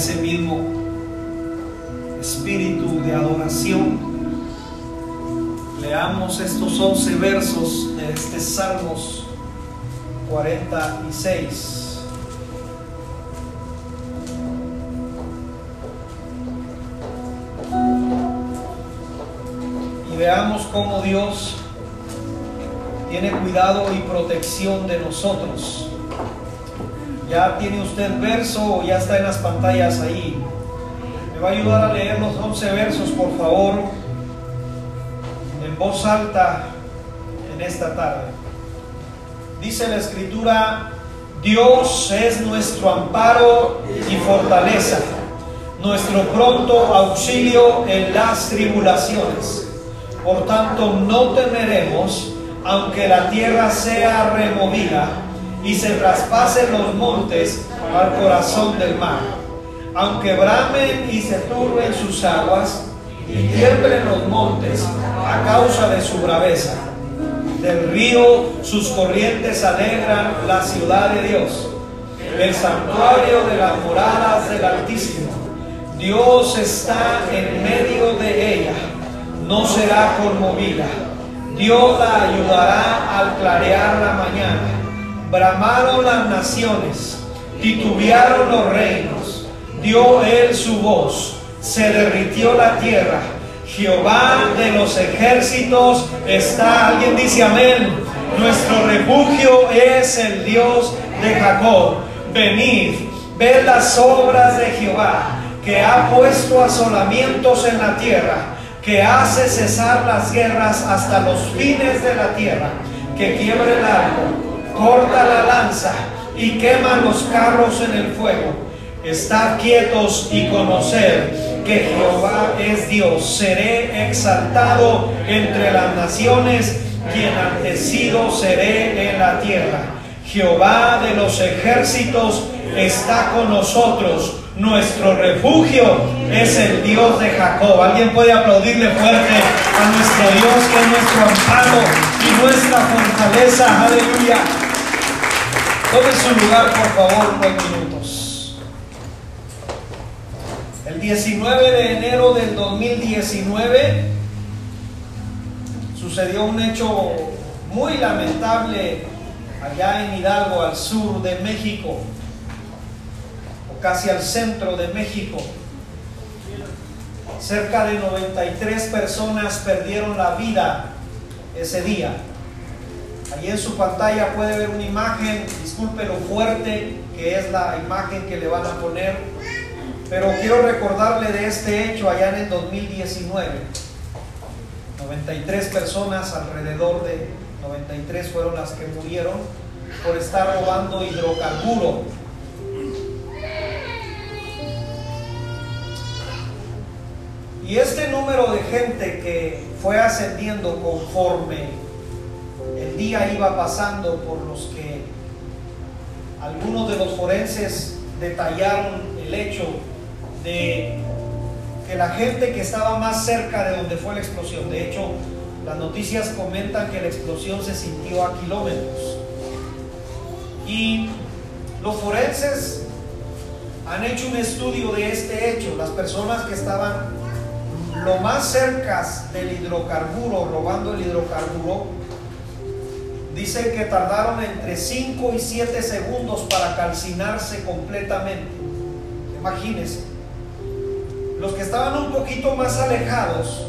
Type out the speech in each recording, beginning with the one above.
ese mismo espíritu de adoración, leamos estos 11 versos de este Salmos 46. Y veamos cómo Dios tiene cuidado y protección de nosotros. Ya tiene usted verso o ya está en las pantallas ahí. Me va a ayudar a leer los 11 versos, por favor, en voz alta en esta tarde. Dice la escritura, Dios es nuestro amparo y fortaleza, nuestro pronto auxilio en las tribulaciones. Por tanto, no temeremos, aunque la tierra sea removida y se traspasen los montes al corazón del mar, aunque bramen y se turben sus aguas y tiemblen los montes a causa de su braveza. Del río sus corrientes alegran la ciudad de Dios, el santuario de las moradas del Altísimo. Dios está en medio de ella, no será conmovida. Dios la ayudará al clarear la mañana bramaron las naciones, titubearon los reinos, dio él su voz, se derritió la tierra. Jehová de los ejércitos está, alguien dice amén, nuestro refugio es el Dios de Jacob. Venid, ved las obras de Jehová, que ha puesto asolamientos en la tierra, que hace cesar las guerras hasta los fines de la tierra, que quiebre el arco corta la lanza y quema los carros en el fuego. Estad quietos y conocer que Jehová es Dios. Seré exaltado entre las naciones y enaltecido seré en la tierra. Jehová de los ejércitos está con nosotros. Nuestro refugio es el Dios de Jacob. Alguien puede aplaudirle fuerte a nuestro Dios que es nuestro amparo y nuestra fortaleza. Aleluya. Tome su lugar, por favor, minutos. El 19 de enero del 2019 sucedió un hecho muy lamentable allá en Hidalgo, al sur de México, o casi al centro de México. Cerca de 93 personas perdieron la vida ese día. Allí en su pantalla puede ver una imagen, disculpe lo fuerte que es la imagen que le van a poner, pero quiero recordarle de este hecho allá en el 2019. 93 personas, alrededor de 93 fueron las que murieron por estar robando hidrocarburo. Y este número de gente que fue ascendiendo conforme el día iba pasando por los que algunos de los forenses detallaron el hecho de que la gente que estaba más cerca de donde fue la explosión, de hecho, las noticias comentan que la explosión se sintió a kilómetros. Y los forenses han hecho un estudio de este hecho. Las personas que estaban lo más cerca del hidrocarburo, robando el hidrocarburo, Dicen que tardaron entre 5 y 7 segundos para calcinarse completamente. Imagínense. Los que estaban un poquito más alejados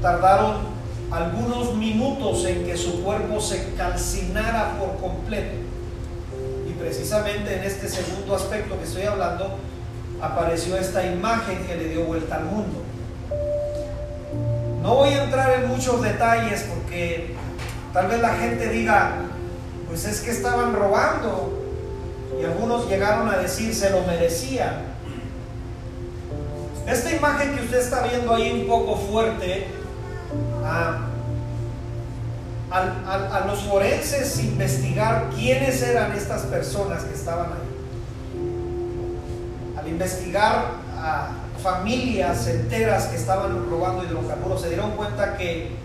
tardaron algunos minutos en que su cuerpo se calcinara por completo. Y precisamente en este segundo aspecto que estoy hablando, apareció esta imagen que le dio vuelta al mundo. No voy a entrar en muchos detalles porque Tal vez la gente diga, pues es que estaban robando. Y algunos llegaron a decir, se lo merecían. Esta imagen que usted está viendo ahí un poco fuerte, a, a, los forenses investigar quiénes eran estas personas que estaban ahí. Al investigar a familias enteras que estaban robando hidrocarburos, se dieron cuenta que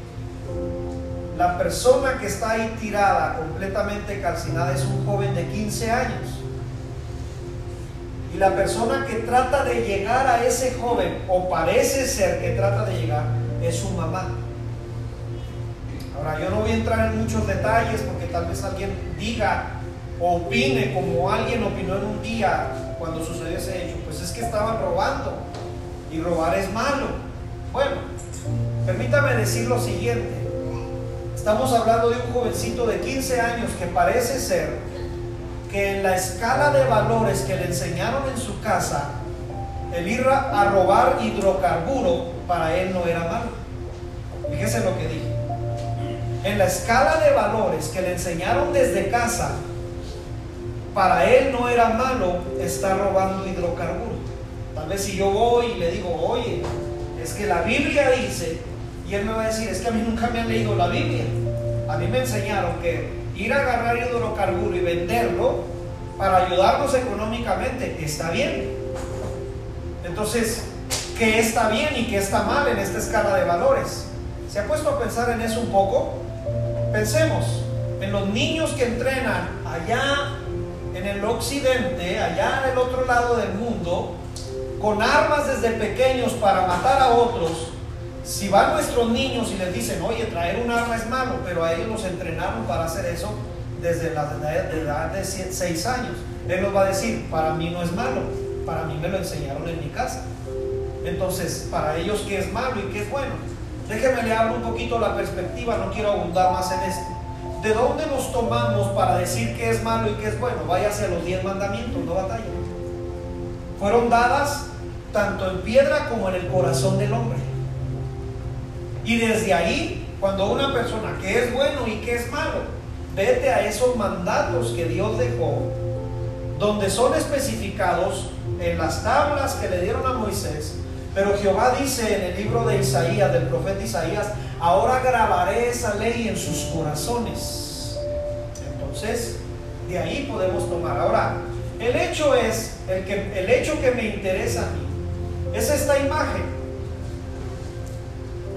la persona que está ahí tirada, completamente calcinada, es un joven de 15 años. Y la persona que trata de llegar a ese joven, o parece ser que trata de llegar, es su mamá. Ahora, yo no voy a entrar en muchos detalles porque tal vez alguien diga o opine como alguien opinó en un día cuando sucedió ese hecho. Pues es que estaban robando y robar es malo. Bueno, permítame decir lo siguiente. Estamos hablando de un jovencito de 15 años que parece ser que en la escala de valores que le enseñaron en su casa, el ir a robar hidrocarburo para él no era malo. Fíjese lo que dije. En la escala de valores que le enseñaron desde casa, para él no era malo estar robando hidrocarburo. Tal vez si yo voy y le digo, oye, es que la Biblia dice, y él me va a decir, es que a mí nunca me han leído la Biblia. A mí me enseñaron que ir a agarrar hidrocarburo y venderlo para ayudarnos económicamente está bien. Entonces, ¿qué está bien y qué está mal en esta escala de valores? ¿Se ha puesto a pensar en eso un poco? Pensemos en los niños que entrenan allá en el occidente, allá en el otro lado del mundo, con armas desde pequeños para matar a otros. Si van nuestros niños y les dicen, oye, traer un arma es malo, pero a ellos los entrenaron para hacer eso desde la edad de 6 años. Él nos va a decir, para mí no es malo, para mí me lo enseñaron en mi casa. Entonces, para ellos, ¿qué es malo y qué es bueno? Déjeme le abro un poquito la perspectiva, no quiero abundar más en esto. ¿De dónde nos tomamos para decir qué es malo y qué es bueno? Vaya hacia los diez mandamientos, no batalla. Fueron dadas tanto en piedra como en el corazón del hombre. Y desde ahí, cuando una persona que es bueno y que es malo, vete a esos mandatos que Dios dejó, donde son especificados en las tablas que le dieron a Moisés, pero Jehová dice en el libro de Isaías, del profeta Isaías, ahora grabaré esa ley en sus corazones. Entonces, de ahí podemos tomar. Ahora, el hecho es, el, que, el hecho que me interesa a mí, es esta imagen.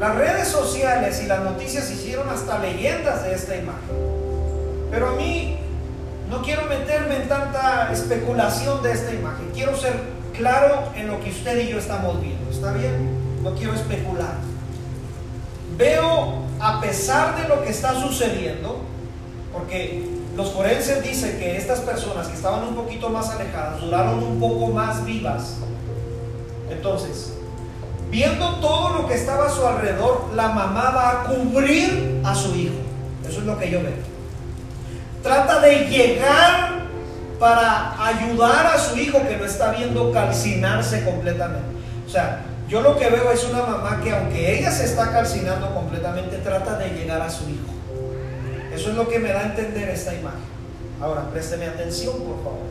Las redes sociales y las noticias hicieron hasta leyendas de esta imagen. Pero a mí no quiero meterme en tanta especulación de esta imagen. Quiero ser claro en lo que usted y yo estamos viendo. ¿Está bien? No quiero especular. Veo, a pesar de lo que está sucediendo, porque los forenses dicen que estas personas que estaban un poquito más alejadas duraron un poco más vivas. Entonces, viendo todo lo que estaba a su alrededor, la mamá va a cubrir a su hijo. Eso es lo que yo veo. Trata de llegar para ayudar a su hijo que lo está viendo calcinarse completamente. O sea, yo lo que veo es una mamá que aunque ella se está calcinando completamente, trata de llegar a su hijo. Eso es lo que me da a entender esta imagen. Ahora, présteme atención, por favor.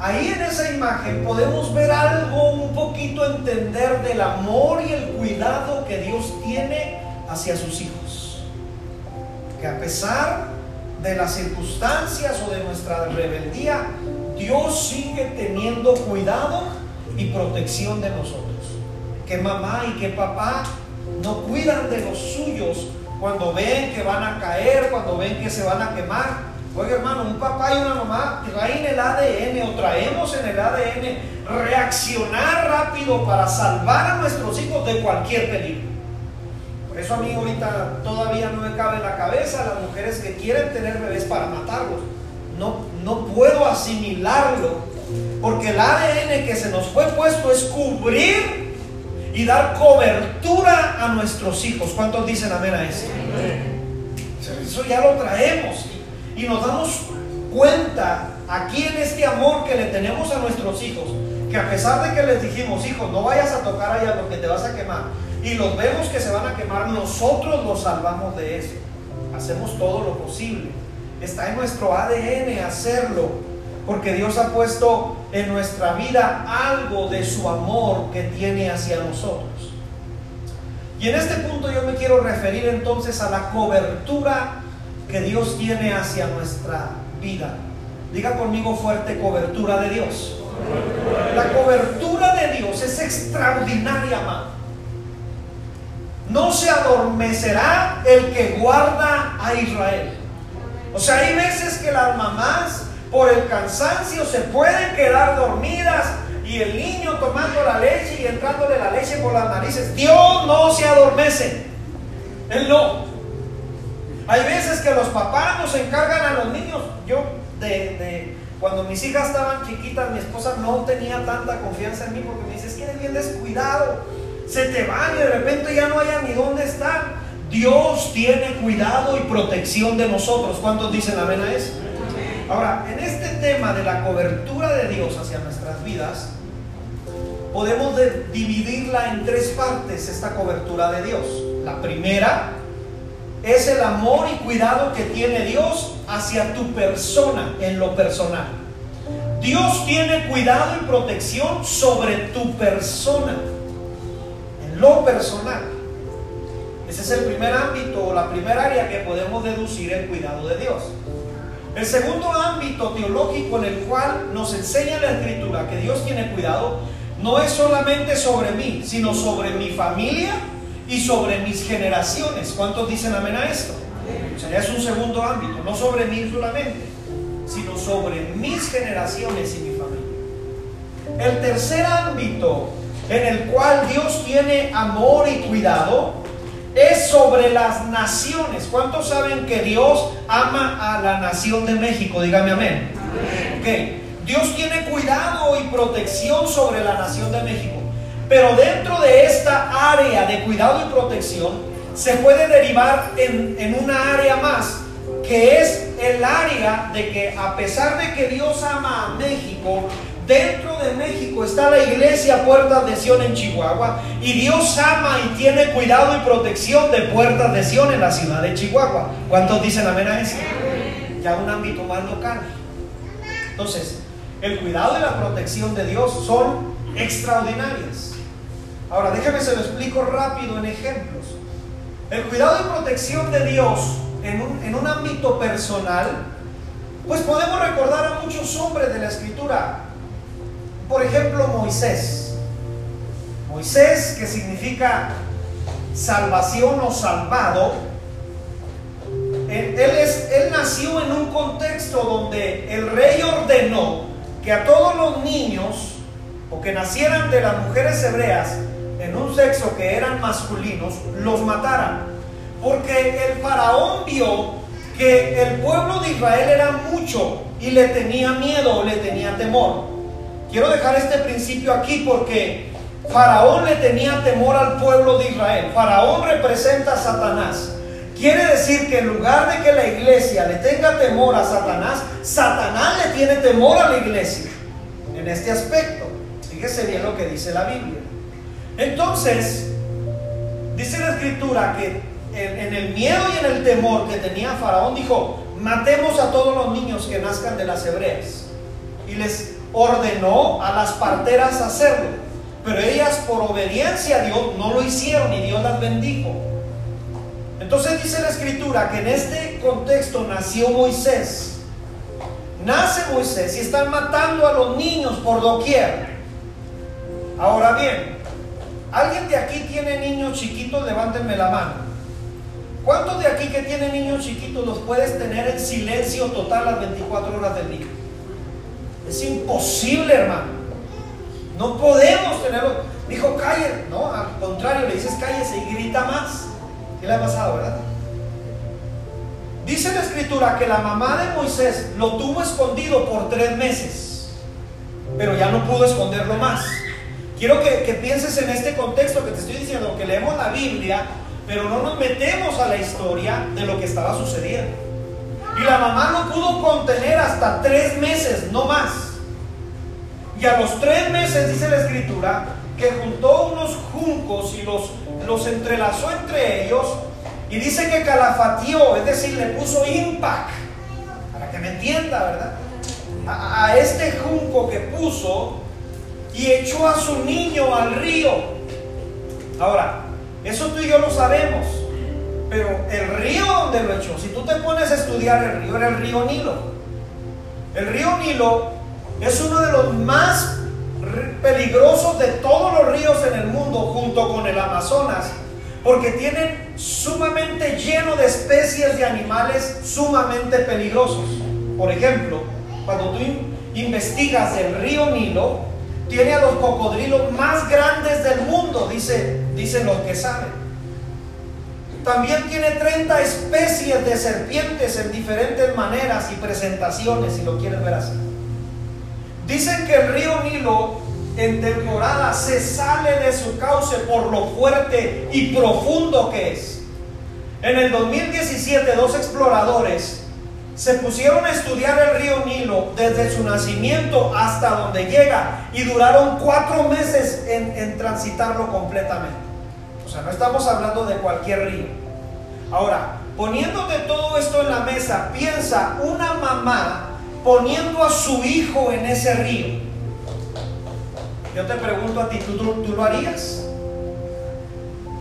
Ahí en esa imagen podemos ver algo, un poquito entender del amor y el cuidado que Dios tiene hacia sus hijos. Que a pesar de las circunstancias o de nuestra rebeldía, Dios sigue teniendo cuidado y protección de nosotros. Que mamá y que papá no cuidan de los suyos cuando ven que van a caer, cuando ven que se van a quemar. Oye hermano, un papá y una mamá traen el ADN o traemos en el ADN reaccionar rápido para salvar a nuestros hijos de cualquier peligro eso a mí ahorita todavía no me cabe en la cabeza las mujeres que quieren tener bebés para matarlos. No, no puedo asimilarlo. Porque el ADN que se nos fue puesto es cubrir y dar cobertura a nuestros hijos. ¿Cuántos dicen amén a eso? Eso ya lo traemos. Y nos damos cuenta aquí en este amor que le tenemos a nuestros hijos, que a pesar de que les dijimos, hijos, no vayas a tocar allá porque te vas a quemar, y los vemos que se van a quemar, nosotros los salvamos de eso. Hacemos todo lo posible. Está en nuestro ADN hacerlo, porque Dios ha puesto en nuestra vida algo de su amor que tiene hacia nosotros. Y en este punto yo me quiero referir entonces a la cobertura que Dios tiene hacia nuestra vida. Diga conmigo fuerte cobertura de Dios. La cobertura de Dios es extraordinaria, amado no se adormecerá el que guarda a Israel. O sea, hay veces que las mamás por el cansancio se pueden quedar dormidas y el niño tomando la leche y entrándole la leche por las narices. Dios no se adormece. Él no. Hay veces que los papás nos encargan a los niños. Yo, de, cuando mis hijas estaban chiquitas, mi esposa no tenía tanta confianza en mí porque me dice, es que eres bien descuidado. Se te van y de repente ya no hay ni dónde estar. Dios tiene cuidado y protección de nosotros. ¿Cuántos dicen amén a eso? Ahora, en este tema de la cobertura de Dios hacia nuestras vidas, podemos dividirla en tres partes, esta cobertura de Dios. La primera es el amor y cuidado que tiene Dios hacia tu persona en lo personal. Dios tiene cuidado y protección sobre tu persona, en lo personal. Ese es el primer ámbito o la primera área que podemos deducir el cuidado de Dios. El segundo ámbito teológico en el cual nos enseña la escritura que Dios tiene cuidado no es solamente sobre mí, sino sobre mi familia y sobre mis generaciones. ¿Cuántos dicen amén a esto? O sea, es un segundo ámbito, no sobre mí solamente, sino sobre mis generaciones y mi familia. El tercer ámbito en el cual Dios tiene amor y cuidado es sobre las naciones. ¿Cuántos saben que Dios ama a la nación de México? Dígame amén. amén. Dios tiene cuidado y protección sobre la nación de México. Pero dentro de esta área de cuidado y protección se puede derivar en, en una área más, que es el área de que a pesar de que Dios ama a México, dentro de México está la iglesia Puertas de Sion en Chihuahua y Dios ama y tiene cuidado y protección de Puertas de Sion en la ciudad de Chihuahua. ¿Cuántos dicen amén a eso? Ya un ámbito más local. Entonces, el cuidado y la protección de Dios son extraordinarias. Ahora, déjeme se lo explico rápido en ejemplos. El cuidado y protección de Dios en un, en un ámbito personal, pues podemos recordar a muchos hombres de la escritura. Por ejemplo, Moisés. Moisés, que significa salvación o salvado, él, es, él nació en un contexto donde el rey ordenó que a todos los niños o que nacieran de las mujeres hebreas en un sexo que eran masculinos, los mataran. Porque el faraón vio que el pueblo de Israel era mucho y le tenía miedo, le tenía temor. Quiero dejar este principio aquí porque Faraón le tenía temor al pueblo de Israel. Faraón representa a Satanás. Quiere decir que en lugar de que la iglesia le tenga temor a Satanás, Satanás le tiene temor a la iglesia en este aspecto. Fíjese bien lo que dice la Biblia. Entonces, dice la escritura que en, el miedo y en el temor que tenía Faraón, dijo, matemos a todos los niños que nazcan de las hebreas. Y les ordenó a las parteras hacerlo. Pero ellas por obediencia a Dios no lo hicieron y Dios las bendijo. Entonces dice la escritura que en este contexto nació Moisés. Nace Moisés y están matando a los niños por doquier. Ahora bien, ¿alguien de aquí tiene niños chiquitos? Levántenme la mano. ¿Cuántos de aquí que tienen niños chiquitos los puedes tener en silencio total las 24 horas del día? Es imposible, hermano. No podemos tenerlo. Dijo, calle. No, al contrario, le dices cállese y grita más. ¿Qué le ha pasado, verdad? Dice la escritura que la mamá de Moisés lo tuvo escondido por tres meses, pero ya no pudo esconderlo más. Quiero que, pienses en este contexto que te estoy diciendo, que leemos la Biblia, pero no nos metemos a la historia de lo que estaba sucediendo. Y la mamá no pudo contener hasta tres meses, no más. Y a los tres meses, dice la escritura, que juntó unos juncos y los los entrelazó entre ellos y dice que calafateó, es decir, le puso impact, para que me entienda, ¿verdad? A, este junco que puso y echó a su niño al río. Ahora, eso tú y yo lo sabemos, pero el río donde lo echó, si tú te pones a estudiar el río, era el río Nilo. El río Nilo es uno de los más peligrosos de todos los ríos en el mundo junto con el Amazonas, porque tienen sumamente lleno de especies de animales sumamente peligrosos. Por ejemplo, cuando tú investigas el río Nilo, tiene a los cocodrilos más grandes del mundo, dice, dicen los que saben. También tiene 30 especies de serpientes en diferentes maneras y presentaciones, si lo quieres ver así. Dicen que el río Nilo en temporada se sale de su cauce por lo fuerte y profundo que es. En el 2017 dos exploradores se pusieron a estudiar el río Nilo desde su nacimiento hasta donde llega y duraron cuatro meses en, transitarlo completamente. O sea, no estamos hablando de cualquier río. Ahora, poniéndote todo esto en la mesa, piensa una mamá poniendo a su hijo en ese río. Yo te pregunto a ti, ¿tú, tú lo harías?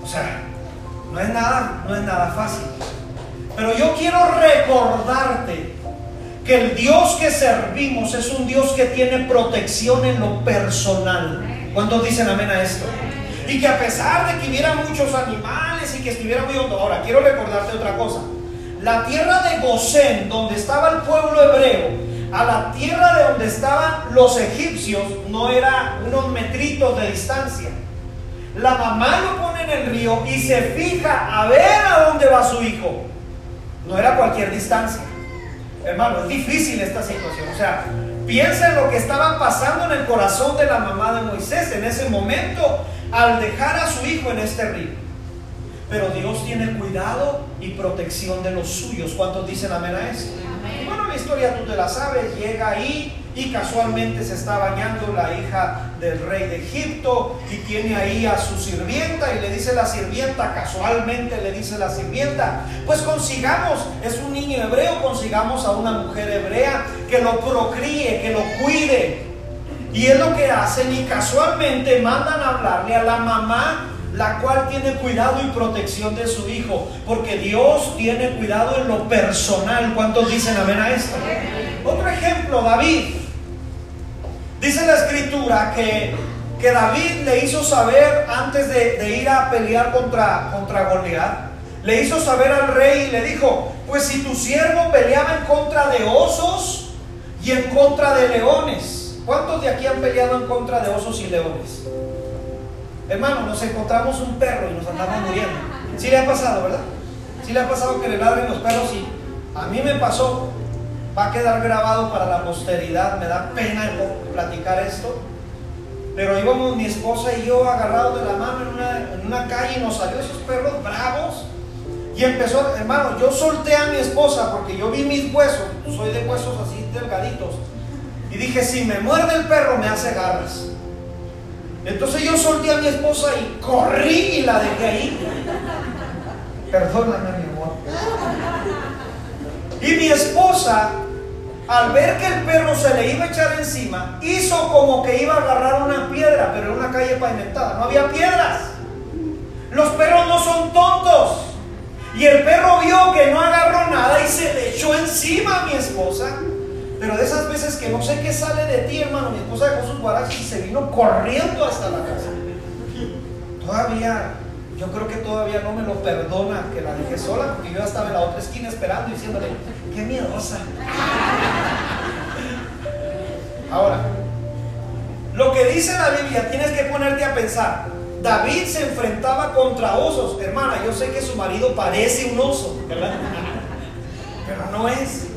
O sea, no es nada, no es nada fácil. Pero yo quiero recordarte que el Dios que servimos es un Dios que tiene protección en lo personal. ¿Cuántos dicen amén a esto? Y que a pesar de que hubiera muchos animales y que estuviera muy hondo, ahora quiero recordarte otra cosa. La tierra de Gosén, donde estaba el pueblo hebreo, a la tierra de donde estaban los egipcios, no era unos metritos de distancia. La mamá lo pone en el río y se fija a ver a dónde va su hijo. No era cualquier distancia. Hermano, es difícil esta situación. O sea, piensa en lo que estaba pasando en el corazón de la mamá de Moisés en ese momento al dejar a su hijo en este río. Pero Dios tiene cuidado y protección de los suyos. ¿Cuántos dicen amén a? Historia tú te la sabes. Llega ahí y casualmente se está bañando la hija del rey de Egipto y tiene ahí a su sirvienta y le dice la sirvienta, casualmente le dice la sirvienta, pues consigamos, es un niño hebreo, consigamos a una mujer hebrea que lo procríe, que lo cuide. Y es lo que hacen y casualmente mandan a hablarle a la mamá la cual tiene cuidado y protección de su hijo, porque Dios tiene cuidado en lo personal. ¿Cuántos dicen amén a esto? Otro ejemplo, David. Dice la escritura que, que David le hizo saber antes de, ir a pelear contra, contra Goliat, le hizo saber al rey y le dijo, pues si tu siervo peleaba en contra de osos y en contra de leones, ¿cuántos de aquí han peleado en contra de osos y leones? Hermano, nos encontramos un perro y nos andamos muriendo. Sí le ha pasado, ¿verdad? Sí le ha pasado que le ladren los perros y a mí me pasó va a quedar grabado para la posteridad. Me da pena platicar esto. Pero íbamos mi esposa y yo agarrados de la mano en una, en una calle y nos salió esos perros bravos. Y empezó, hermano, yo solté a mi esposa porque yo vi mis huesos, soy de huesos así delgaditos. Y dije, si me muerde el perro me hace garras. Entonces yo solté a mi esposa y corrí y la dejé ahí. Perdóname, mi amor. Y mi esposa al ver que el perro se le iba a echar encima, hizo como que iba a agarrar una piedra, pero en una calle pavimentada, no había piedras. Los perros no son tontos. Y el perro vio que no agarró nada y se le echó encima a mi esposa. Pero de esas veces que no sé qué sale de ti, hermano, mi esposa dejó sus guaraches y se vino corriendo hasta la casa. Todavía, yo creo que todavía no me lo perdona que la dejé sola, porque yo estaba en la otra esquina esperando diciéndole, qué miedosa. Ahora, lo que dice la Biblia, tienes que ponerte a pensar. David se enfrentaba contra osos. Hermana, yo sé que su marido parece un oso, ¿verdad? Pero no es.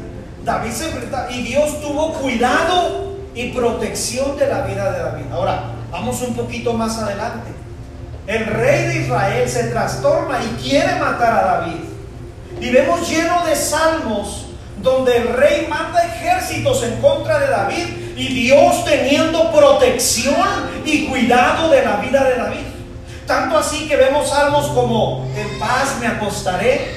David se enfrentaba y Dios tuvo cuidado y protección de la vida de David. Ahora, vamos un poquito más adelante. El rey de Israel se trastorna y quiere matar a David. Y vemos lleno de salmos donde el rey manda ejércitos en contra de David y Dios teniendo protección y cuidado de la vida de David. Tanto así que vemos salmos como en paz me acostaré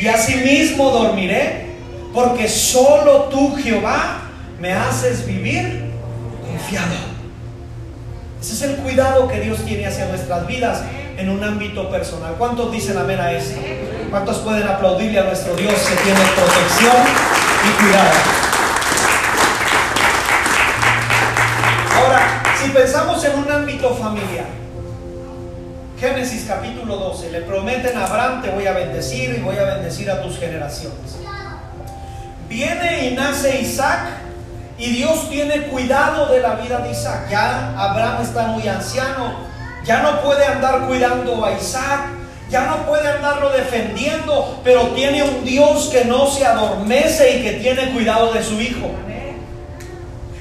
y asimismo dormiré, porque solo tú Jehová me haces vivir confiado. Ese es el cuidado que Dios tiene hacia nuestras vidas en un ámbito personal. ¿Cuántos dicen amén a esto? ¿Cuántos pueden aplaudirle a nuestro Dios que tiene protección y cuidado? Ahora, si pensamos en un ámbito familiar, Génesis capítulo 12, le prometen a Abraham, te voy a bendecir y voy a bendecir a tus generaciones. Viene y nace Isaac Y Dios tiene cuidado de la vida de Isaac. Ya Abraham está muy anciano, ya no puede andar cuidando a Isaac, ya no puede andarlo defendiendo, pero tiene un Dios que no se adormece y que tiene cuidado de su hijo.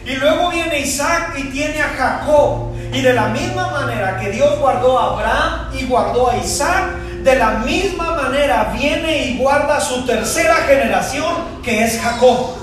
Y luego viene Isaac y tiene a Jacob. Y de la misma manera que Dios guardó a Abraham y guardó a Isaac, de la misma manera viene y guarda su tercera generación, que es Jacob.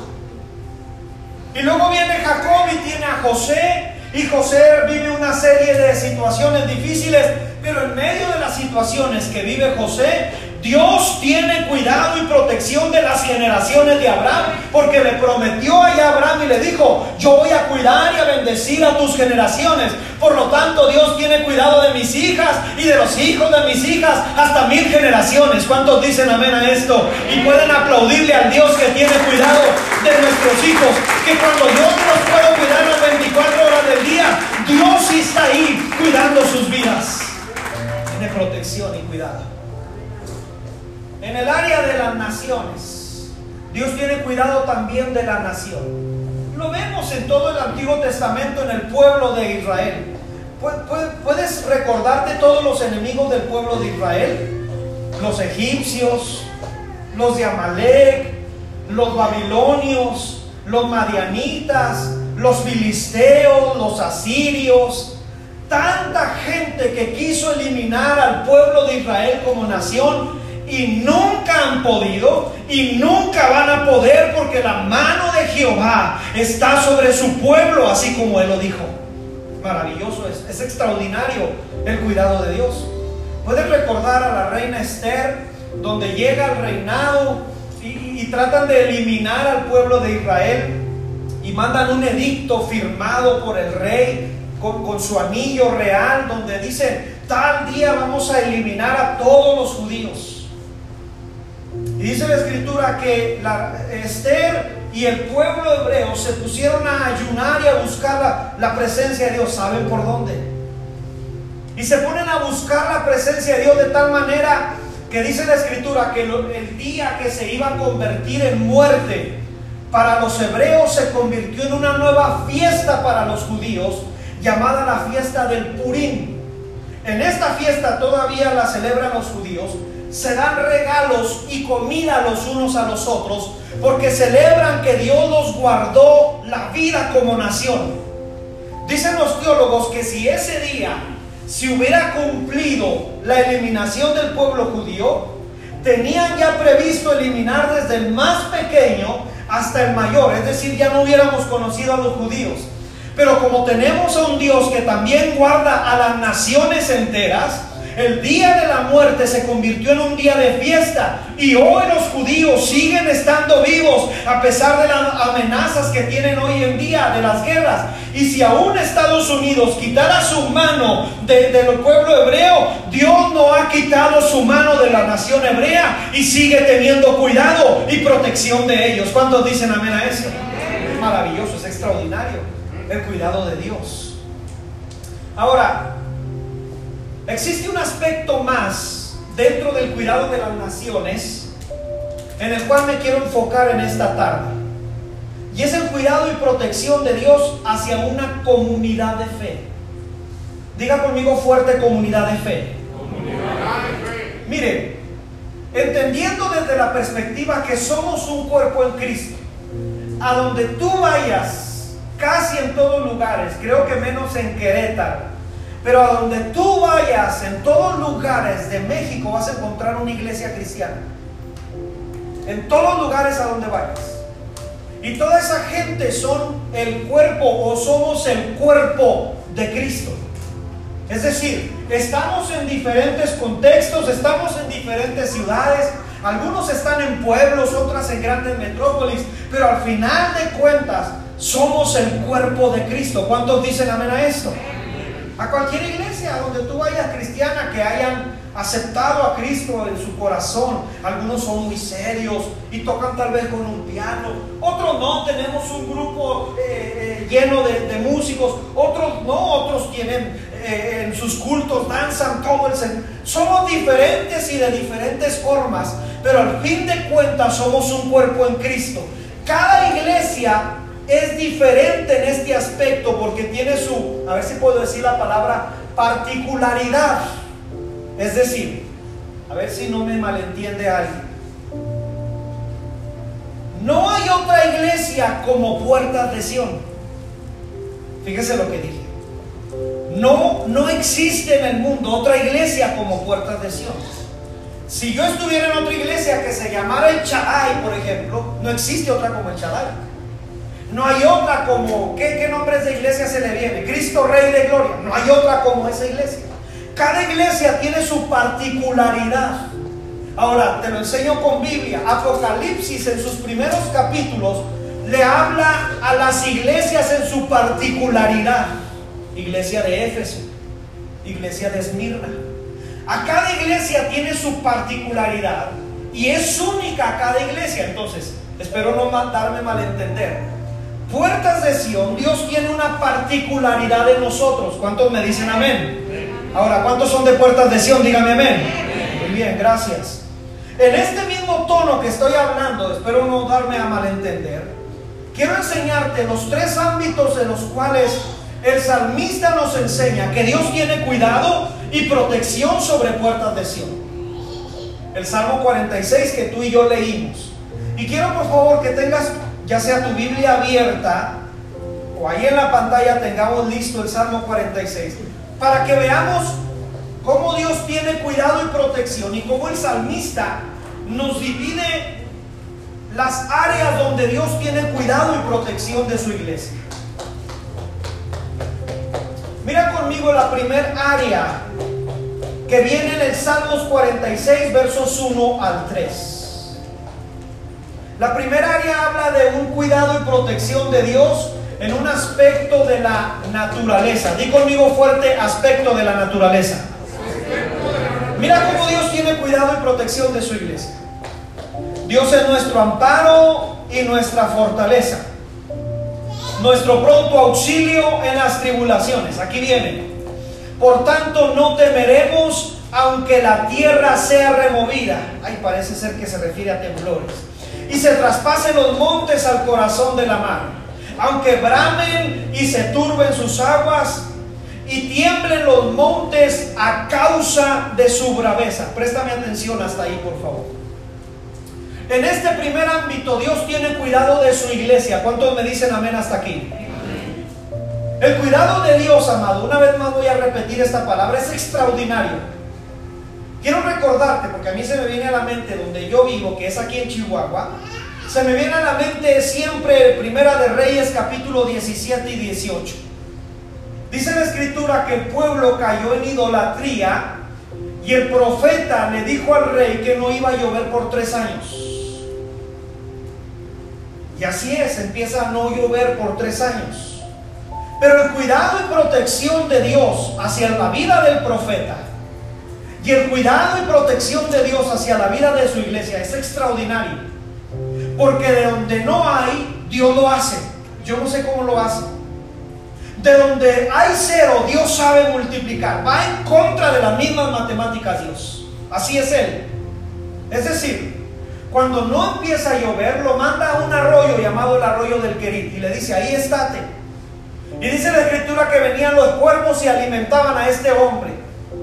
Y luego viene Jacob y tiene a José. Y José vive una serie de situaciones difíciles, pero en medio de las situaciones que vive José, Dios tiene cuidado y protección de las generaciones de Abraham, porque le prometió a Abraham y le dijo, yo voy a cuidar y a bendecir a tus generaciones. Por lo tanto, Dios tiene cuidado de mis hijas y de los hijos de mis hijas hasta mil generaciones. ¿Cuántos dicen amén a esto? Y pueden aplaudirle al Dios que tiene cuidado de nuestros hijos, que cuando yo no los puedo cuidar las 24 horas del día, Dios está ahí cuidando sus vidas. Tiene protección y cuidado. En el área de las naciones, Dios tiene cuidado también de la nación. Lo vemos en todo el Antiguo Testamento en el pueblo de Israel. ¿Puedes recordarte todos los enemigos del pueblo de Israel? Los egipcios, los de Amalek, los babilonios, los madianitas, los filisteos, los asirios. Tanta gente que quiso eliminar al pueblo de Israel como nación y nunca han podido y nunca van a poder porque la mano de Jehová está sobre su pueblo, así como él lo dijo. Maravilloso es, es extraordinario el cuidado de Dios. Puedes recordar a la reina Esther, donde llega al reinado y, tratan de eliminar al pueblo de Israel y mandan un edicto firmado por el rey con, con, su anillo real donde dice, tal día vamos a eliminar a todos los judíos. Dice la escritura que la, Esther y el pueblo hebreo se pusieron a ayunar y a buscar la, la presencia de Dios. ¿Saben por dónde? Y se ponen a buscar la presencia de Dios de tal manera que dice la escritura que el día que se iba a convertir en muerte para los hebreos se convirtió en una nueva fiesta para los judíos llamada la fiesta del Purim. En esta fiesta todavía la celebran los judíos se dan regalos y comida los unos a los otros porque celebran que Dios los guardó la vida como nación. Dicen los teólogos que si ese día se hubiera cumplido la eliminación del pueblo judío, tenían ya previsto eliminar desde el más pequeño hasta el mayor, es decir, ya no hubiéramos conocido a los judíos. Pero como tenemos a un Dios que también guarda a las naciones enteras, el día de la muerte se convirtió en un día de fiesta y hoy los judíos siguen estando vivos a pesar de las amenazas que tienen hoy en día de las guerras. Y si aún Estados Unidos quitara su mano del pueblo hebreo, Dios no ha quitado su mano de la nación hebrea y sigue teniendo cuidado y protección de ellos. ¿Cuántos dicen amén a eso? Es maravilloso, es extraordinario el cuidado de Dios. Ahora, Existe un aspecto más dentro del cuidado de las naciones en el cual me quiero enfocar en esta tarde. Y es el cuidado y protección de Dios hacia una comunidad de fe. Diga conmigo fuerte comunidad de fe. Mire, entendiendo desde la perspectiva que somos un cuerpo en Cristo, a donde tú vayas, casi en todos lugares, creo que menos en Querétaro, pero a donde tú vayas, en todos lugares de México, vas a encontrar una iglesia cristiana. En todos lugares a donde vayas. Y toda esa gente son el cuerpo o somos el cuerpo de Cristo. Es decir, estamos en diferentes contextos, estamos en diferentes ciudades, algunos están en pueblos, otras en grandes metrópolis, pero al final de cuentas somos el cuerpo de Cristo. ¿Cuántos dicen amén a esto? A cualquier iglesia donde tú vayas cristiana que hayan aceptado a Cristo en su corazón. Algunos son muy serios y tocan tal vez con un piano, otros no, tenemos un grupo eh, eh, lleno de, músicos, otros no, otros tienen eh, en sus cultos, danzan todo el Somos diferentes y de diferentes formas, pero al fin de cuentas somos un cuerpo en Cristo. Cada iglesia es diferente en este aspecto porque tiene su, a ver si puedo decir la palabra, particularidad. Es decir, a ver si no me malentiende alguien. No hay otra iglesia como puertas de Sion. Fíjese lo que dije. No, no existe en el mundo otra iglesia como puertas de Sion. Si yo estuviera en otra iglesia que se llamara el Chaday, por ejemplo, no existe otra como el Chaday. No hay otra como, ¿qué, ¿qué nombres de iglesia se le viene? Cristo Rey de Gloria. No hay otra como esa iglesia. Cada iglesia tiene su particularidad. Ahora, te lo enseño con Biblia. Apocalipsis en sus primeros capítulos le habla a las iglesias en su particularidad. Iglesia de Éfeso, iglesia de Esmirna. A cada iglesia tiene su particularidad y es única a cada iglesia. Entonces, espero no darme malentender. Puertas de Sion, Dios tiene una particularidad en nosotros. ¿Cuántos me dicen amén? Ahora, ¿cuántos son de Puertas de Sion? Dígame amén. Muy bien, gracias. En este mismo tono que estoy hablando, espero no darme a malentender, quiero enseñarte los tres ámbitos en los cuales el salmista nos enseña que Dios tiene cuidado y protección sobre puertas de Sion. El Salmo 46 que tú y yo leímos. Y quiero por favor que tengas ya sea tu Biblia abierta o ahí en la pantalla tengamos listo el Salmo 46 para que veamos cómo Dios tiene cuidado y protección y cómo el salmista nos divide las áreas donde Dios tiene cuidado y protección de su iglesia. Mira conmigo la primer área que viene en el Salmos 46, versos 1 al 3. La primera área habla de un cuidado y protección de Dios en un aspecto de la naturaleza. Di conmigo fuerte aspecto de la naturaleza. Mira cómo Dios tiene cuidado y protección de su iglesia. Dios es nuestro amparo y nuestra fortaleza. Nuestro pronto auxilio en las tribulaciones. Aquí viene. Por tanto, no temeremos aunque la tierra sea removida. Ay, parece ser que se refiere a temblores. Y se traspasen los montes al corazón de la mar. Aunque bramen y se turben sus aguas y tiemblen los montes a causa de su braveza. Préstame atención hasta ahí, por favor. En este primer ámbito, Dios tiene cuidado de su iglesia. ¿Cuántos me dicen amén hasta aquí? El cuidado de Dios, amado, una vez más voy a repetir esta palabra, es extraordinario. Quiero recordarte, porque a mí se me viene a la mente donde yo vivo, que es aquí en Chihuahua, se me viene a la mente siempre Primera de Reyes capítulo 17 y 18. Dice la escritura que el pueblo cayó en idolatría y el profeta le dijo al rey que no iba a llover por tres años. Y así es, empieza a no llover por tres años. Pero el cuidado y protección de Dios hacia la vida del profeta y el cuidado y protección de Dios hacia la vida de su iglesia es extraordinario. Porque de donde no hay, Dios lo hace. Yo no sé cómo lo hace. De donde hay cero, Dios sabe multiplicar. Va en contra de las mismas matemáticas Dios. Así es Él. Es decir, cuando no empieza a llover, lo manda a un arroyo llamado el arroyo del Querit y le dice, ahí estate. Y dice la escritura que venían los cuervos y alimentaban a este hombre.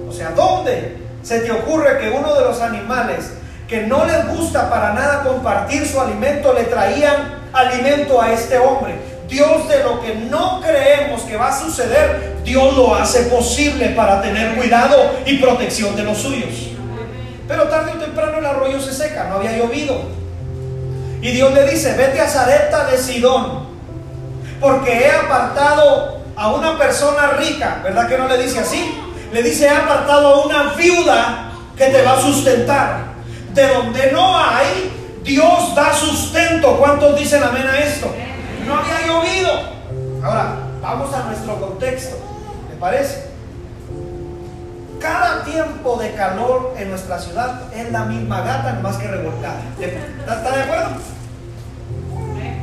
O sea, ¿dónde se te ocurre que uno de los animales que no les gusta para nada compartir su alimento le traían alimento a este hombre? Dios de lo que no creemos que va a suceder, Dios lo hace posible para tener cuidado y protección de los suyos. Pero tarde o temprano el arroyo se seca, no había llovido. Y Dios le dice, vete a Zareta de Sidón, porque he apartado a una persona rica, ¿verdad que no le dice así? Le dice, he apartado a una viuda que te va a sustentar. De donde no hay, Dios da sustento. ¿Cuántos dicen amén a esto? no había llovido. Ahora, vamos a nuestro contexto. ¿Le parece? Cada tiempo de calor en nuestra ciudad es la misma gata, más que revolcada. ¿Está de acuerdo?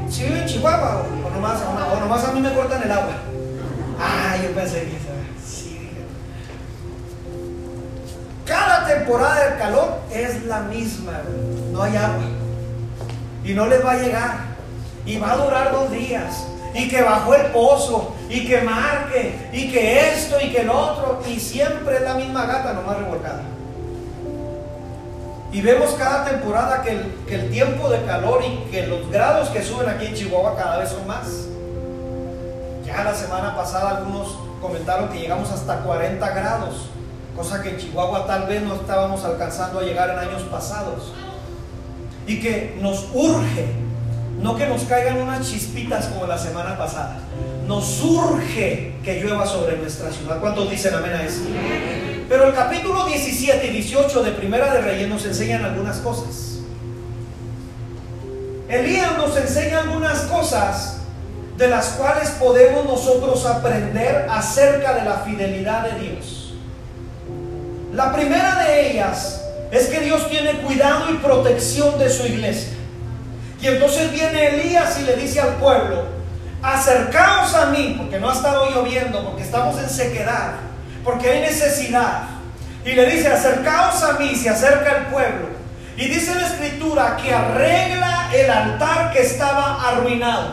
Si vive en Chihuahua o nomás, o nomás a mí me cortan el agua. Ah, yo pensé Cada temporada de calor es la misma, no hay agua. Y no les va a llegar. y va a durar dos días y que bajó el pozo y que marque y que esto y que el otro y siempre es la misma gata nomás revolcada. Y vemos cada temporada que el tiempo de calor y que los grados que suben aquí en Chihuahua cada vez son más. Ya la semana pasada algunos comentaron que llegamos hasta 40 grados, cosa que en Chihuahua tal vez no estábamos alcanzando a llegar en años pasados. Y que nos urge, no que nos caigan unas chispitas como la semana pasada, nos urge que llueva sobre nuestra ciudad. ¿Cuántos dicen amén a eso? Pero el capítulo 17 y 18 de Primera de Reyes nos enseñan algunas cosas. Elías nos enseña algunas cosas de las cuales podemos nosotros aprender acerca de la fidelidad de Dios. La primera de ellas es que Dios tiene cuidado y protección de su iglesia. Y entonces viene Elías y le dice al pueblo, acercaos a mí, porque no ha estado lloviendo, porque estamos en sequedad porque hay necesidad. Y le dice, acercaos a mí, se acerca el pueblo. Y dice la escritura que arregla el altar que estaba arruinado.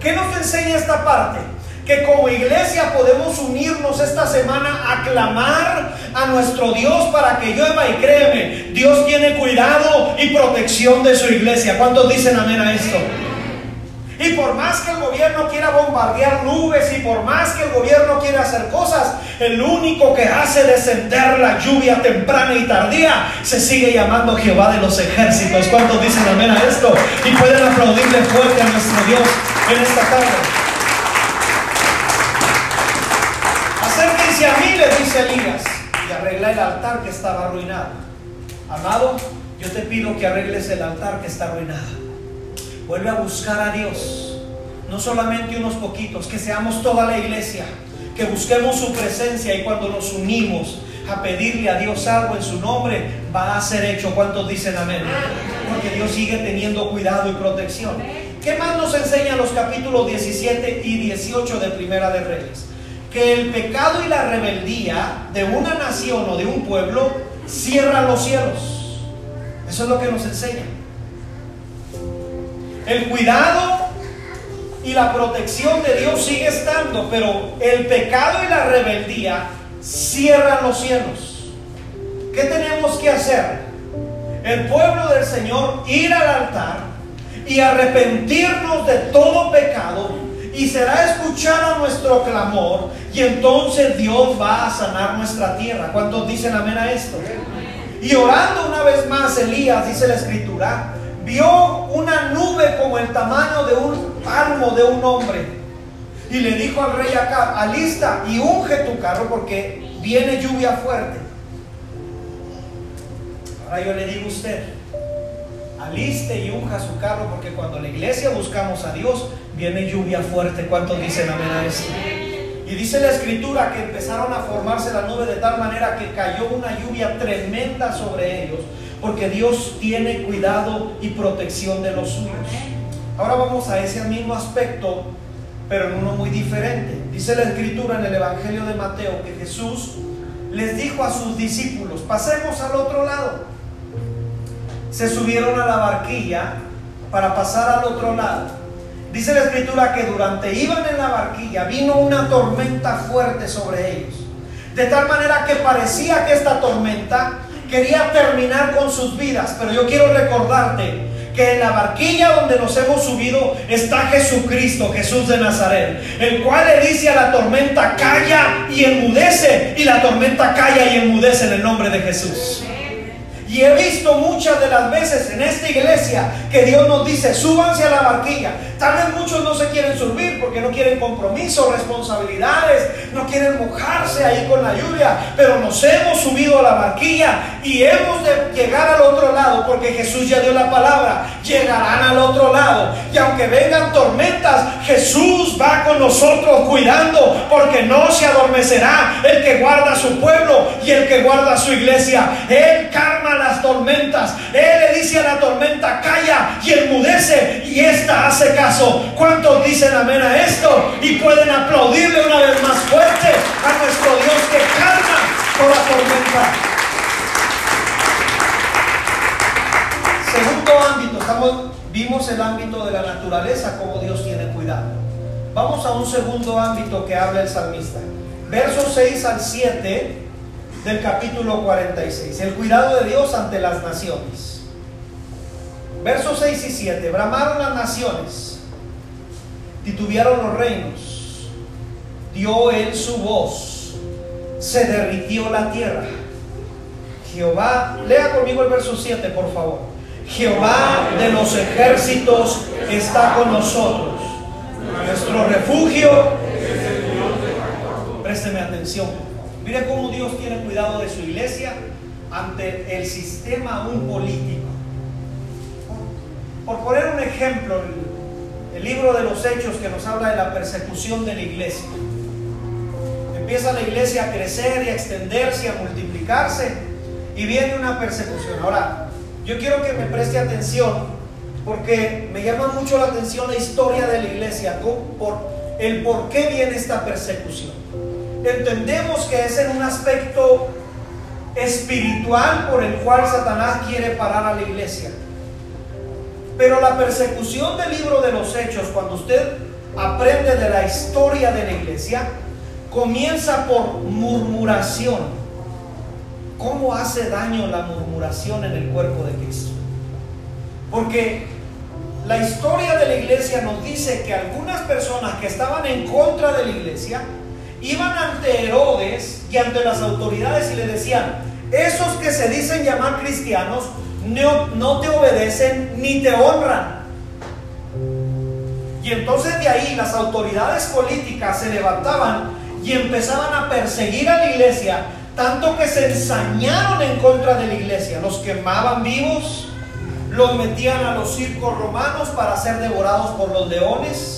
¿Qué nos enseña esta parte? Que como iglesia podemos unirnos esta semana a clamar a nuestro Dios para que llueva y créeme, Dios tiene cuidado y protección de su iglesia. ¿Cuántos dicen amén a esto? Y por más que el gobierno quiera bombardear nubes y por más que el gobierno quiera hacer cosas, el único que hace descender la lluvia temprana y tardía se sigue llamando Jehová de los ejércitos. ¿Cuántos dicen amén a esto? Y pueden aplaudirle fuerte a nuestro Dios en esta tarde. Acérquense a mí, le dice Elías, y arregla el altar que estaba arruinado. Amado, yo te pido que arregles el altar que está arruinado. Vuelve a buscar a Dios. No solamente unos poquitos, que seamos toda la iglesia, que busquemos su presencia y cuando nos unimos a pedirle a Dios algo en su nombre, va a ser hecho. ¿Cuántos dicen amén? Porque Dios sigue teniendo cuidado y protección. ¿Qué más nos enseñan los capítulos 17 y 18 de Primera de Reyes? Que el pecado y la rebeldía de una nación o de un pueblo cierran los cielos. Eso es lo que nos enseña. El cuidado y la protección de Dios sigue estando, pero el pecado y la rebeldía cierran los cielos. ¿Qué tenemos que hacer? El pueblo del Señor ir al altar y arrepentirnos de todo pecado y será escuchado nuestro clamor y entonces Dios va a sanar nuestra tierra. ¿Cuántos dicen amén a esto? Y orando una vez más, Elías, dice la escritura, vio una nube como el tamaño de un palmo de un hombre. Y le dijo al rey acá, alista y unge tu carro porque viene lluvia fuerte. Ahora yo le digo a usted, aliste y unja su carro porque cuando la iglesia buscamos a Dios, viene lluvia fuerte. ¿Cuántos dicen amén a eso? Y dice la escritura que empezaron a formarse la nube de tal manera que cayó una lluvia tremenda sobre ellos porque Dios tiene cuidado y protección de los suyos. Ahora vamos a ese mismo aspecto, pero en uno muy diferente. Dice la escritura en el Evangelio de Mateo que Jesús les dijo a sus discípulos, pasemos al otro lado. Se subieron a la barquilla para pasar al otro lado. Dice la escritura que durante iban en la barquilla vino una tormenta fuerte sobre ellos. De tal manera que parecía que esta tormenta quería terminar con sus vidas, pero yo quiero recordarte que en la barquilla donde nos hemos subido está Jesucristo, Jesús de Nazaret, el cual le dice a la tormenta, calla y enmudece, y la tormenta calla y enmudece en el nombre de Jesús. Y he visto muchas de las veces en esta iglesia que Dios nos dice, súbanse a la barquilla. Tal vez muchos no se quieren subir porque no quieren compromiso, responsabilidades, no quieren mojarse ahí con la lluvia, pero nos hemos subido a la barquilla y hemos de llegar al otro lado porque Jesús ya dio la palabra, llegarán al otro lado. Y aunque vengan tormentas, Jesús va con nosotros cuidando porque no se adormecerá el que guarda su pueblo y el que guarda su iglesia. Él calma las tormentas. Él le dice a la tormenta, calla y enmudece y esta hace caso. ¿Cuántos dicen amén a esto? Y pueden aplaudirle una vez más fuerte a nuestro Dios que calma toda tormenta. Segundo ámbito, estamos Vimos el ámbito de la naturaleza, como Dios tiene cuidado. Vamos a un segundo ámbito que habla el salmista. Versos 6 al 7 del capítulo 46. El cuidado de Dios ante las naciones. Versos 6 y 7. Bramaron las naciones, titubearon los reinos, dio él su voz, se derritió la tierra. Jehová, lea conmigo el verso 7, por favor. Jehová de los ejércitos está con nosotros. Nuestro refugio. Présteme atención. Mire cómo Dios tiene cuidado de su iglesia ante el sistema aún político. Por poner un ejemplo, el, libro de los Hechos que nos habla de la persecución de la iglesia. Empieza la iglesia a crecer y a extenderse a multiplicarse y viene una persecución. Ahora, yo quiero que me preste atención porque me llama mucho la atención la historia de la iglesia, por el por qué viene esta persecución. Entendemos que es en un aspecto espiritual por el cual Satanás quiere parar a la iglesia. Pero la persecución del libro de los hechos, cuando usted aprende de la historia de la iglesia, comienza por murmuración. ¿Cómo hace daño la murmuración en el cuerpo de Cristo? Porque la historia de la iglesia nos dice que algunas personas que estaban en contra de la iglesia iban ante Herodes y ante las autoridades y le decían, esos que se dicen llamar cristianos no, no te obedecen ni te honran. Y entonces de ahí las autoridades políticas se levantaban y empezaban a perseguir a la iglesia, tanto que se ensañaron en contra de la iglesia, los quemaban vivos, los metían a los circos romanos para ser devorados por los leones.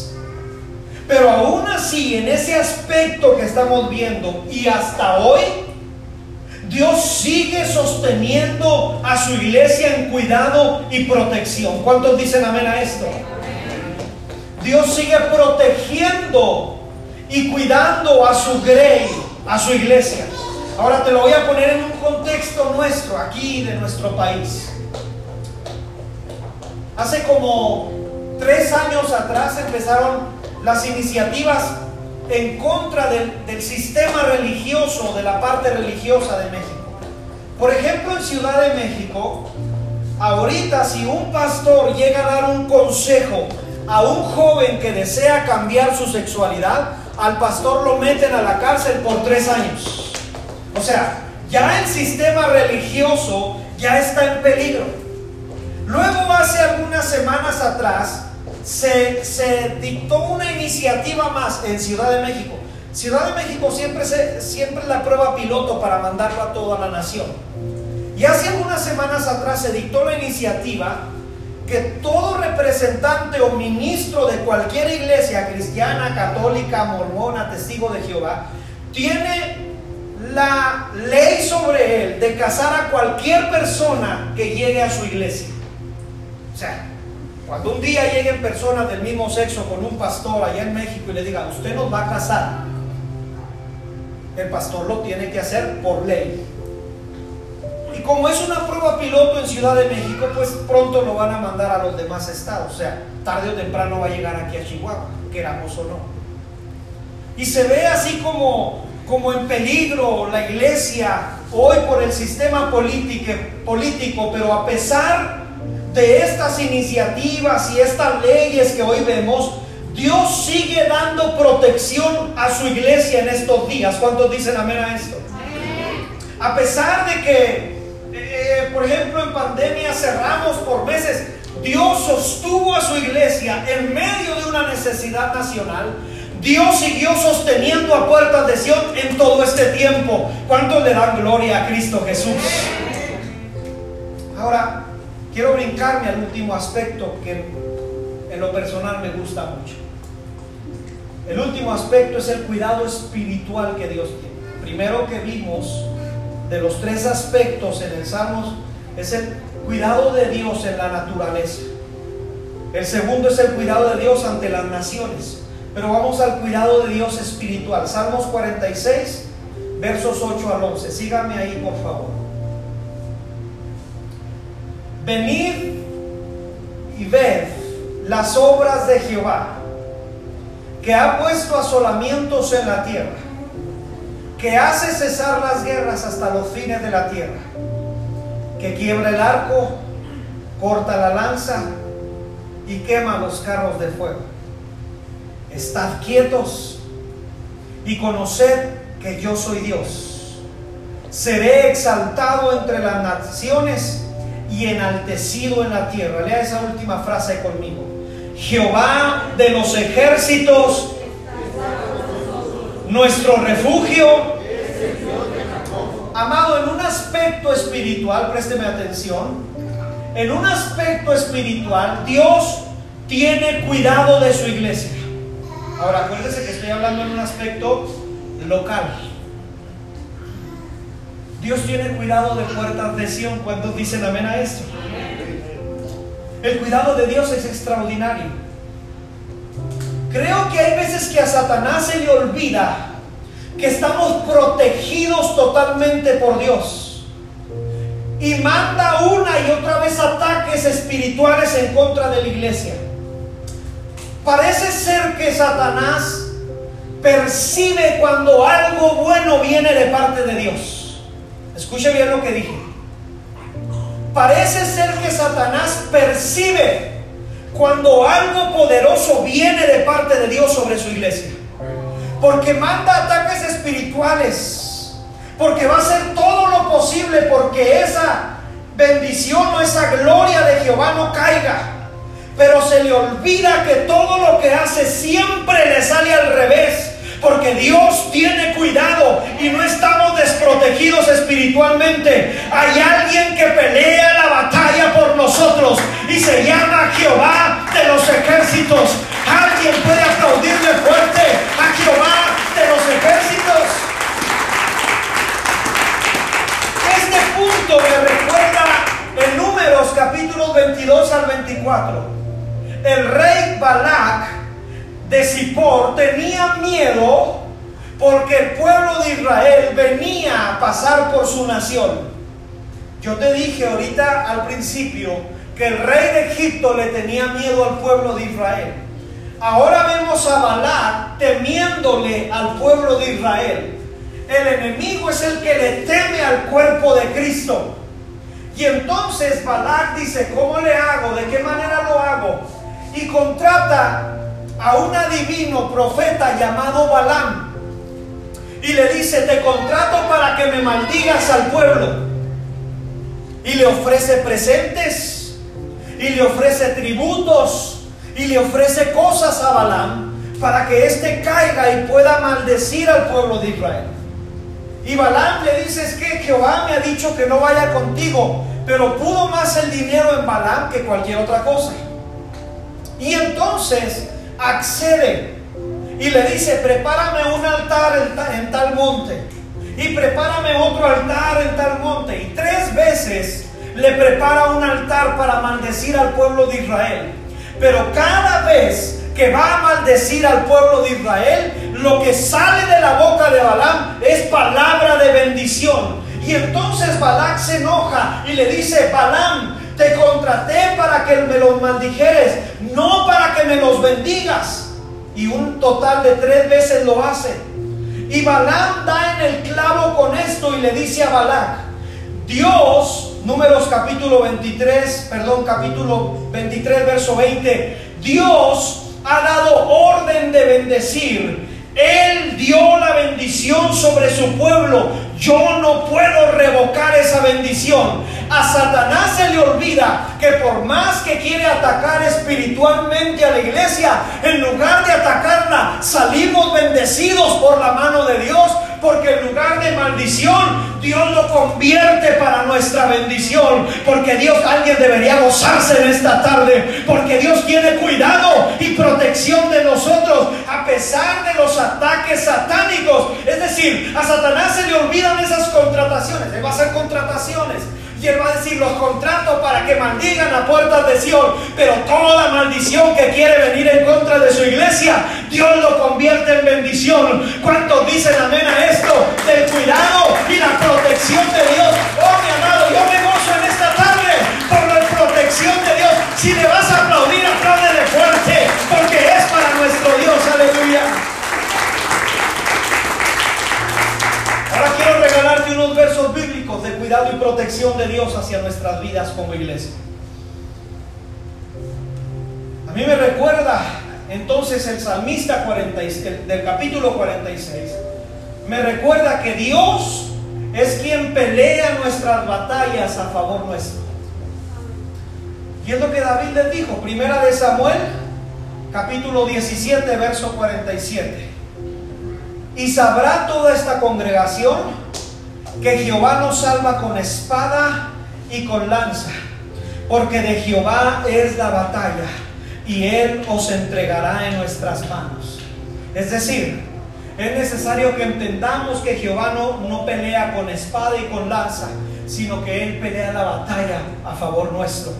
Pero aún así, en ese aspecto que estamos viendo y hasta hoy, Dios sigue sosteniendo a su iglesia en cuidado y protección. ¿Cuántos dicen amén a esto? Dios sigue protegiendo y cuidando a su grey, a su iglesia. Ahora te lo voy a poner en un contexto nuestro, aquí de nuestro país. Hace como tres años atrás empezaron las iniciativas en contra del, sistema religioso, de la parte religiosa de México. Por ejemplo, en Ciudad de México, ahorita si un pastor llega a dar un consejo a un joven que desea cambiar su sexualidad, al pastor lo meten a la cárcel por tres años. O sea, ya el sistema religioso ya está en peligro. Luego, hace algunas semanas atrás, se, dictó una iniciativa más en Ciudad de México. Ciudad de México siempre, se, siempre la prueba piloto para mandarlo a toda la nación. Y hace algunas semanas atrás se dictó la iniciativa que todo representante o ministro de cualquier iglesia cristiana, católica, mormona, testigo de Jehová, tiene la ley sobre él de casar a cualquier persona que llegue a su iglesia. O sea, cuando un día lleguen personas del mismo sexo con un pastor allá en México y le digan, usted nos va a casar, el pastor lo tiene que hacer por ley. Y como es una prueba piloto en Ciudad de México, pues pronto lo van a mandar a los demás estados. O sea, tarde o temprano va a llegar aquí a Chihuahua, queramos o no. Y se ve así como, como en peligro la iglesia hoy por el sistema político, político, pero a pesar de estas iniciativas y estas leyes que hoy vemos, Dios sigue dando protección a su iglesia en estos días. ¿Cuántos dicen amén a esto? A pesar de que, eh, por ejemplo, en pandemia cerramos por meses, Dios sostuvo a su iglesia en medio de una necesidad nacional. Dios siguió sosteniendo a puertas de Sion en todo este tiempo. ¿Cuántos le dan gloria a Cristo Jesús? Ahora, quiero brincarme al último aspecto que en lo personal me gusta mucho. El último aspecto es el cuidado espiritual que Dios tiene. Primero que vimos de los tres aspectos en el Salmos es el cuidado de Dios en la naturaleza. El segundo es el cuidado de Dios ante las naciones. Pero vamos al cuidado de Dios espiritual. Salmos 46, versos 8 al 11. Síganme ahí, por favor. Venid y ved las obras de Jehová, que ha puesto asolamientos en la tierra, que hace cesar las guerras hasta los fines de la tierra, que quiebra el arco, corta la lanza y quema los carros de fuego. Estad quietos y conoced que yo soy Dios. Seré exaltado entre las naciones y enaltecido en la tierra. Lea esa última frase conmigo. Jehová de los ejércitos, nuestro refugio. Amado, en un aspecto espiritual, présteme atención, en un aspecto espiritual, Dios tiene cuidado de su iglesia. Ahora, acuérdese que estoy hablando en un aspecto local. Dios tiene cuidado de puertas de Sion. ¿Cuántos dicen amén a esto? El cuidado de Dios es extraordinario. Creo que hay veces que a Satanás se le olvida que estamos protegidos totalmente por Dios. Y manda una y otra vez ataques espirituales en contra de la iglesia. Parece ser que Satanás percibe cuando algo bueno viene de parte de Dios. Escuche bien lo que dije. Parece ser que Satanás percibe cuando algo poderoso viene de parte de Dios sobre su iglesia. Porque manda ataques espirituales. Porque va a hacer todo lo posible porque esa bendición o esa gloria de Jehová no caiga. Pero se le olvida que todo lo que hace siempre le sale al revés porque Dios tiene cuidado y no estamos desprotegidos espiritualmente. Hay alguien que pelea Egipto le tenía miedo al pueblo de Israel. Ahora vemos a Balak temiéndole al pueblo de Israel. El enemigo es el que le teme al cuerpo de Cristo. Y entonces Balak dice, ¿cómo le hago? ¿De qué manera lo hago? Y contrata a un adivino profeta llamado Balaam y le dice, te contrato para que me maldigas al pueblo. Y le ofrece presentes, y le ofrece tributos, y le ofrece cosas a Balaam para que éste caiga y pueda maldecir al pueblo de Israel. Y Balaam le dice, es que Jehová me ha dicho que no vaya contigo, pero pudo más el dinero en Balaam que cualquier otra cosa. Y entonces accede y le dice, prepárame un altar en, tal monte y prepárame otro altar en tal monte. Y tres veces le prepara un altar para maldecir al pueblo de Israel. Pero cada vez que va a maldecir al pueblo de Israel, lo que sale de la boca de Balaam es palabra de bendición. Y entonces Balac se enoja y le dice, Balaam, te contraté para que me los maldijeres, no para que me los bendigas. Y un total de tres veces lo hace. Y Balaam da en el clavo con esto y le dice a Balac, Dios, números capítulo 23, perdón, capítulo 23, verso 20, Dios ha dado orden de bendecir. Él dio la bendición sobre su pueblo. Yo no puedo revocar esa bendición. A Satanás se le olvida que por más que quiere atacar espiritualmente a la iglesia, en lugar de atacarla, salimos bendecidos por la mano de Dios, porque en lugar de maldición, Dios lo convierte para nuestra bendición, porque Dios, alguien debería gozarse en esta tarde, porque Dios tiene cuidado y protección de nosotros, a pesar de los ataques satánicos. Es decir, a Satanás se le olvidan esas contrataciones, le va a hacer contrataciones y va a decir, los contratos para que maldigan a puertas de Sion. Pero toda maldición que quiere venir en contra de su iglesia, Dios lo convierte en bendición. ¿Cuántos dicen amén a esto? Del cuidado y la protección de Dios. Oh, mi amado, yo me gozo en esta tarde por la protección de Dios. Si le vas a algunos versos bíblicos de cuidado y protección de Dios hacia nuestras vidas como iglesia. A mí me recuerda entonces el salmista 46, del capítulo 46, me recuerda que Dios es quien pelea nuestras batallas a favor nuestro. Y es lo que David les dijo, primera de Samuel, capítulo 17, verso 47. Y sabrá toda esta congregación que Jehová nos salva con espada y con lanza, porque de Jehová es la batalla y Él os entregará en nuestras manos. Es decir, es necesario que entendamos que Jehová no, pelea con espada y con lanza, sino que Él pelea la batalla a favor nuestro.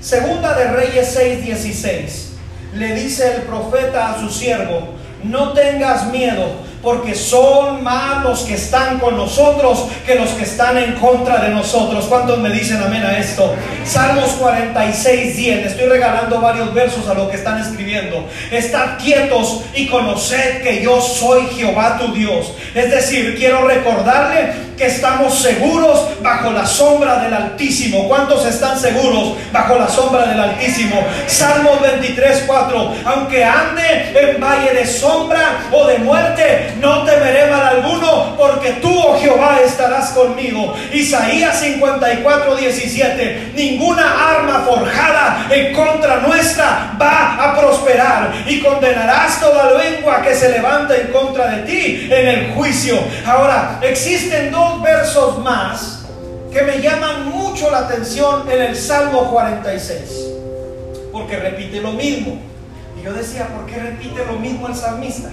Segunda de Reyes 6:16. Le dice el profeta a su siervo, no tengas miedo, porque son más los que están con nosotros que los que están en contra de nosotros. ¿Cuántos me dicen amén a esto? Salmos 46, 10. Estoy regalando varios versos a lo que están escribiendo. Estad quietos y conoced que yo soy Jehová tu Dios. Es decir, quiero recordarle que estamos seguros bajo la sombra del Altísimo. ¿Cuántos están seguros bajo la sombra del Altísimo? Salmos 23, 4. Aunque ande en valle de sombra o de muerte, no temeré mal alguno, porque tú, oh Jehová, estarás conmigo. Isaías 54, 17, ninguna arma forjada en contra nuestra va a prosperar y condenarás toda lengua que se levanta en contra de ti en el juicio. Ahora, existen dos versos más que me llaman mucho la atención en el Salmo 46, porque repite lo mismo. Y yo decía, ¿por qué repite lo mismo el salmista?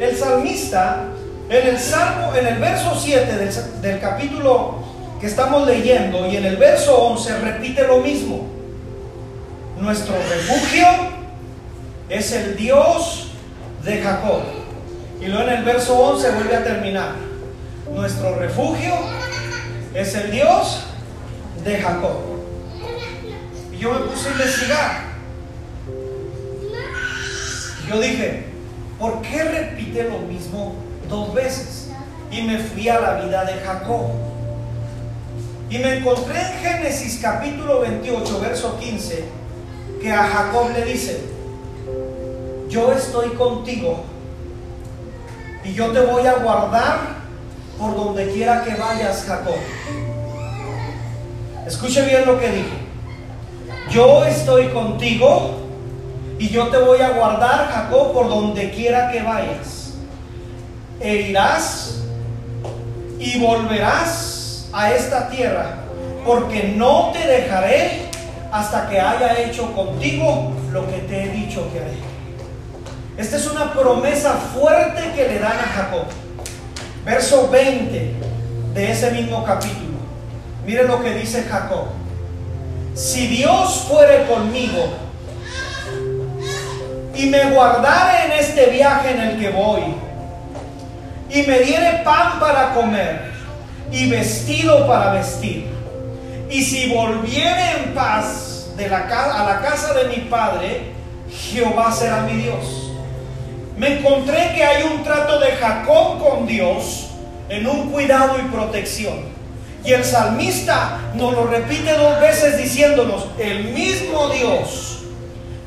el salmista, en el Salmo, en el verso 7 del, capítulo que estamos leyendo y en el verso 11 repite lo mismo. Nuestro refugio es el Dios de Jacob. Y luego en el verso 11 vuelve a terminar. Nuestro refugio es el Dios de Jacob. Y yo me puse a investigar. Yo dije, ¿por qué repite lo mismo dos veces? Y me fui a la vida de Jacob. Y me encontré en Génesis capítulo 28, verso 15, que a Jacob le dice, yo estoy contigo y yo te voy a guardar por donde quiera que vayas, Jacob. Escuche bien lo que dije. Yo estoy contigo y yo te voy a guardar, Jacob, por donde quiera que vayas. E irás y volverás a esta tierra, porque no te dejaré hasta que haya hecho contigo lo que te he dicho que haré. Esta es una promesa fuerte que le dan a Jacob. Verso 20 de ese mismo capítulo. Mire lo que dice Jacob. Si Dios fuere conmigo, y me guardare en este viaje en el que voy, y me diere pan para comer y vestido para vestir, y si volviere en paz a la casa de mi padre, Jehová será mi Dios. Me encontré que hay un trato de Jacob con Dios en un cuidado y protección. Y el salmista nos lo repite dos veces diciéndonos, el mismo Dios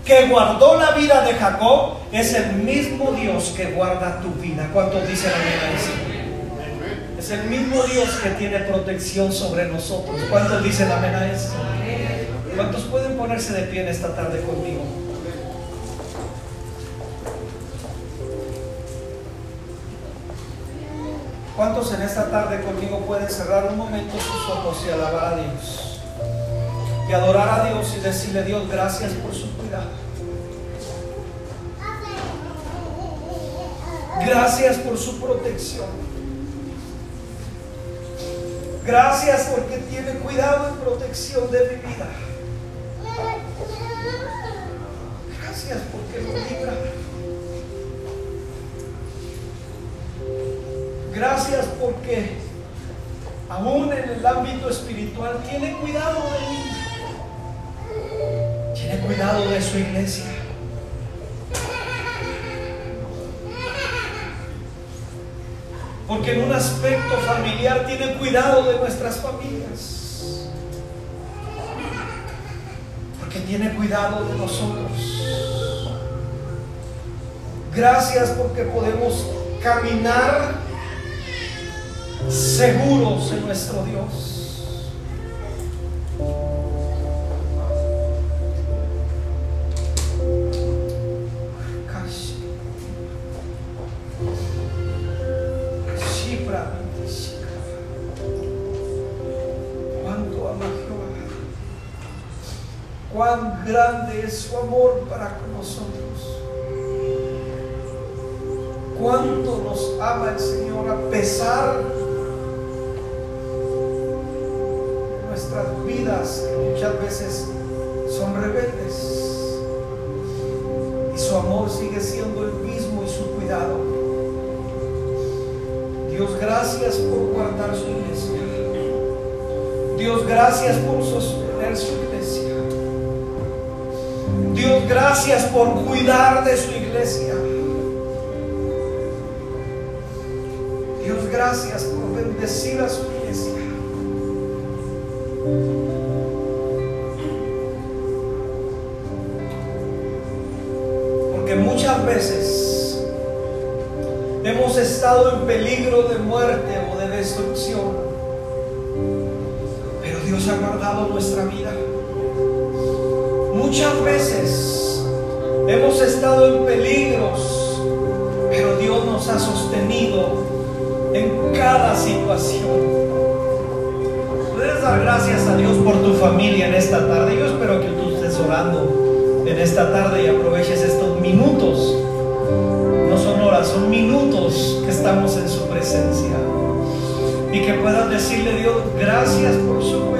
que guardó la vida de Jacob es el mismo Dios que guarda tu vida. ¿Cuántos dicen amén a eso? Es el mismo Dios que tiene protección sobre nosotros. ¿Cuántos dicen amén a eso? ¿Cuántos pueden ponerse de pie en esta tarde conmigo? ¿Cuántos en esta tarde conmigo pueden cerrar un momento sus ojos y alabar a Dios? y adorar a Dios y decirle Dios gracias por su cuidado. Gracias por su protección. Gracias porque tiene cuidado y protección de mi vida. Gracias porque lo porque aún en el ámbito espiritual tiene cuidado de mí cuidado de su iglesia. Porque en un aspecto familiar tiene cuidado de nuestras familias. Porque tiene cuidado de nosotros. Gracias porque podemos caminar seguros en nuestro Dios. Cuánto ama Jehová. Cuán grande es su amor para con nosotros. Cuánto nos ama el Señor a pesar nuestras vidas que muchas veces son rebeldes. Y su amor sigue siendo el mismo y su cuidado. Dios, gracias por guardar su iglesia. Dios, gracias por sostener su iglesia. Dios, gracias por cuidar de su iglesia. Dios, gracias por bendecir a su iglesia. Porque muchas veces hemos estado en peligro de muerte o de destrucción. Pero Dios ha guardado nuestra vida. Muchas veces hemos estado en peligros, pero Dios nos ha sostenido en cada situación. Dar gracias a Dios por tu familia en esta tarde. Yo espero que tú estés orando en esta tarde y aproveches estos minutos. No son horas, son minutos que estamos en su presencia. Y que puedas decirle Dios, gracias por su